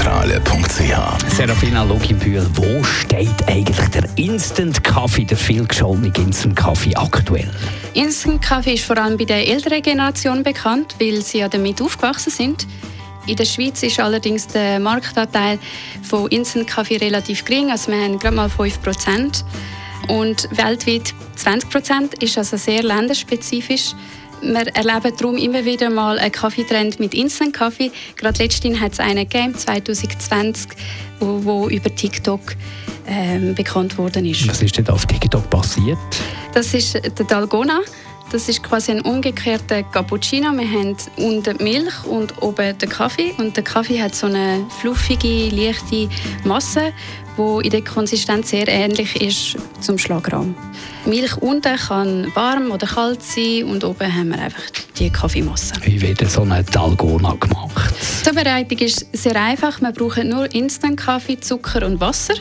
www.kaffeezentrale.ch Serafina Loginbühl, wo steht eigentlich der Instant-Kaffee, der vielgescholtene Instant-Kaffee aktuell? Instant Kaffee ist vor allem bei der älteren Generation bekannt, weil sie ja damit aufgewachsen sind. In der Schweiz ist allerdings der Marktanteil von Instant Kaffee relativ gering, also wir haben gerade mal 5%. Und weltweit 20% ist also sehr länderspezifisch. Wir erleben darum immer wieder mal einen Kaffeetrend mit Instant Kaffee. Gerade letztens hat es einen gegeben, 2020, wo, wo über TikTok ähm, bekannt worden ist. Was ist denn auf TikTok passiert? Das ist der Dalgona. Das ist quasi ein umgekehrter Cappuccino. Wir haben unten Milch und oben den Kaffee. Und der Kaffee hat so eine fluffige, leichte Masse, die in der Konsistenz sehr ähnlich ist zum Schlagrahm. Milch unten kann warm oder kalt sein und oben haben wir einfach die Kaffeemasse. Wie wird so eine Dalgona gemacht? Die Zubereitung ist sehr einfach. Wir brauchen nur Instant-Kaffee, Zucker und Wasser.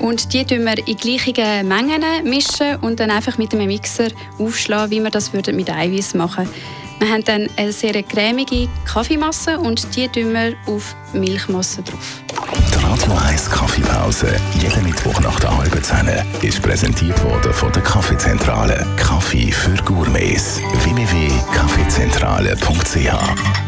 Und die mischen wir in gleichen Mengen mischen und dann einfach mit einem Mixer aufschlagen, wie wir das mit Eiweiß machen Wir haben dann eine sehr cremige Kaffeemasse und die tun wir auf Milchmasse drauf. Die Radio 1 Kaffeepause, jeden Mittwoch nach der halben Zehn, ist präsentiert worden von der Kaffeezentrale. Kaffee für Gourmets. www.kaffeezentrale.ch